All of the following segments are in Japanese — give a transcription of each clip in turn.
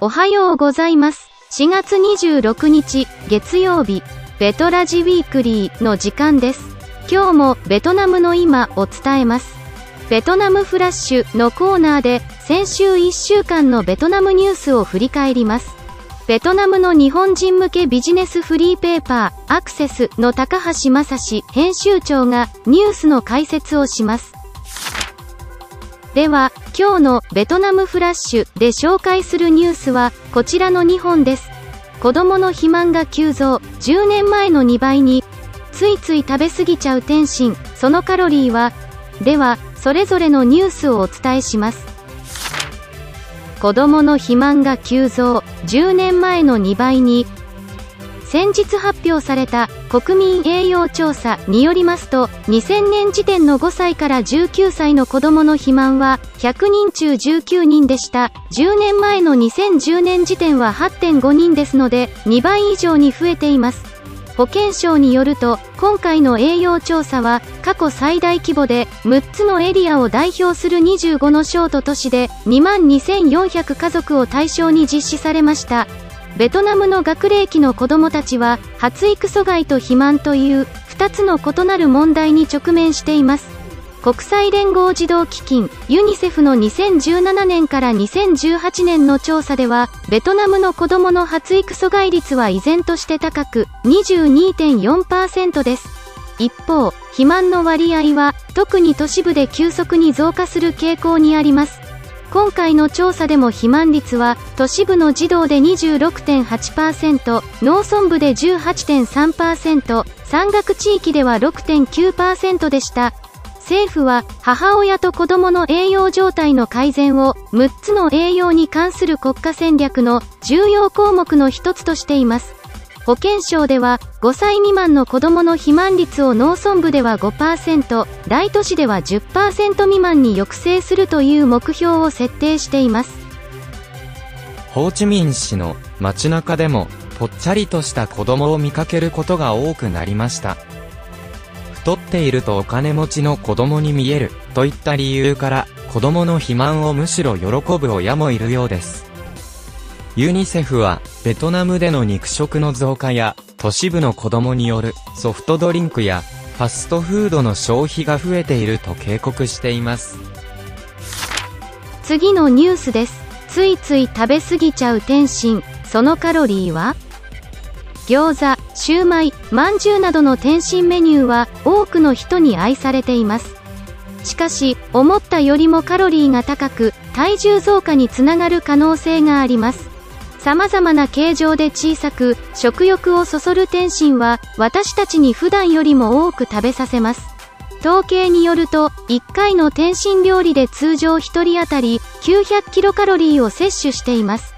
おはようございます。4月26日、月曜日、ベトラジウィークリーの時間です。今日もベトナムの今を伝えます。ベトナムフラッシュのコーナーで先週1週間のベトナムニュースを振り返ります。ベトナムの日本人向けビジネスフリーペーパーアクセスの高橋正史編集長がニュースの解説をします。では、今日のベトナムフラッシュで紹介するニュースはこちらの2本です。子供の肥満が急増、10年前の2倍に、ついつい食べ過ぎちゃう天津、そのカロリーは、では、それぞれのニュースをお伝えします。子供の肥満が急増、10年前の2倍に、先日発表された国民栄養調査によりますと、2000年時点の5歳から19歳の子供の肥満は100人中19人でした。10年前の2010年時点は8.5人ですので、2倍以上に増えています。保健省によると、今回の栄養調査は過去最大規模で、6つのエリアを代表する25の省と都市で、2万2400家族を対象に実施されました。ベトナムの学齢期の子どもたちは発育阻害と肥満という2つの異なる問題に直面しています。国際連合児童基金ユニセフの2017年から2018年の調査ではベトナムの子どもの発育阻害率は依然として高く22.4%です。一方肥満の割合は特に都市部で急速に増加する傾向にあります。今回の調査でも肥満率は都市部の児童で26.8%農村部で18.3%山岳地域では6.9%でした。政府は母親と子どもの栄養状態の改善を6つの栄養に関する国家戦略の重要項目の一つとしています。保健省では5歳未満の子どもの肥満率を農村部では5%大都市では10%未満に抑制するという目標を設定しています。ホーチミン市の街中でもぽっちゃりとした子供を見かけることが多くなりました。太っているとお金持ちの子供に見えるといった理由から子供の肥満をむしろ喜ぶ親もいるようです。ユニセフは、ベトナムでの肉食の増加や、都市部の子供によるソフトドリンクや、ファストフードの消費が増えていると警告しています。次のニュースです。ついつい食べ過ぎちゃう天津、そのカロリーは？餃子、シューマイ、まんじゅうなどの天津メニューは多くの人に愛されています。しかし、思ったよりもカロリーが高く、体重増加につながる可能性があります。様々な形状で小さく、食欲をそそる天津は、私たちに普段よりも多く食べさせます。統計によると、1回の天津料理で通常1人当たり900キロカロリーを摂取しています。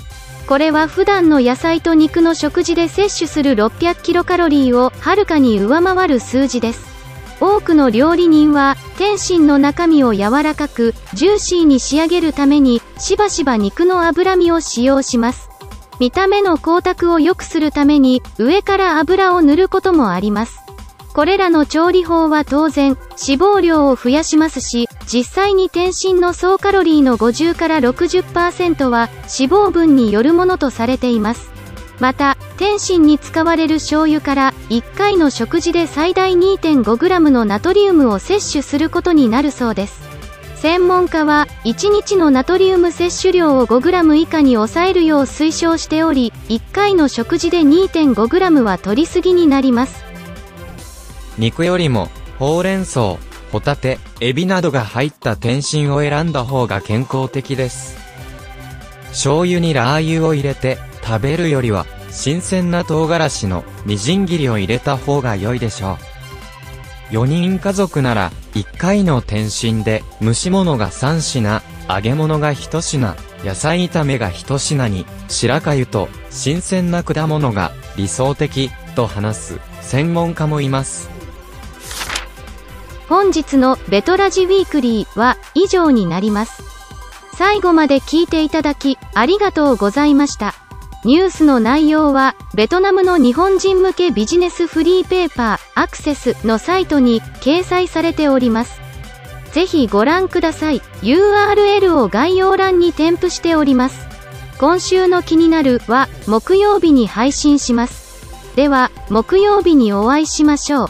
これは普段の野菜と肉の食事で摂取する600キロカロリーをはるかに上回る数字です。多くの料理人は、天津の中身を柔らかく、ジューシーに仕上げるために、しばしば肉の脂身を使用します。見た目の光沢を良くするために上から油を塗ることもあります。これらの調理法は当然脂肪量を増やしますし、実際に天津の総カロリーの50から60%は脂肪分によるものとされています。また、天津に使われる醤油から1回の食事で最大 2.5g のナトリウムを摂取することになるそうです。専門家は1日のナトリウム摂取量を 5g 以下に抑えるよう推奨しており1回の食事で 2.5g は摂りすぎになります肉よりも、ほうれん草、ホタテ、エビなどが入った天津を選んだ方が健康的です。醤油にラー油を入れて食べるよりは、新鮮な唐辛子のみじん切りを入れた方が良いでしょう。4人家族なら、1回の天津で蒸し物が3品、揚げ物が1品、野菜炒めが1品に、白粥と新鮮な果物が理想的と話す専門家もいます。本日のベトラジウィークリーは以上になります最後まで聞いていただきありがとうございましたニュースの内容はベトナムの日本人向けビジネスフリーペーパーアクセスのサイトに掲載されておりますぜひご覧ください。URL を概要欄に添付しております。今週の気になるは、木曜日に配信します。では、木曜日にお会いしましょう。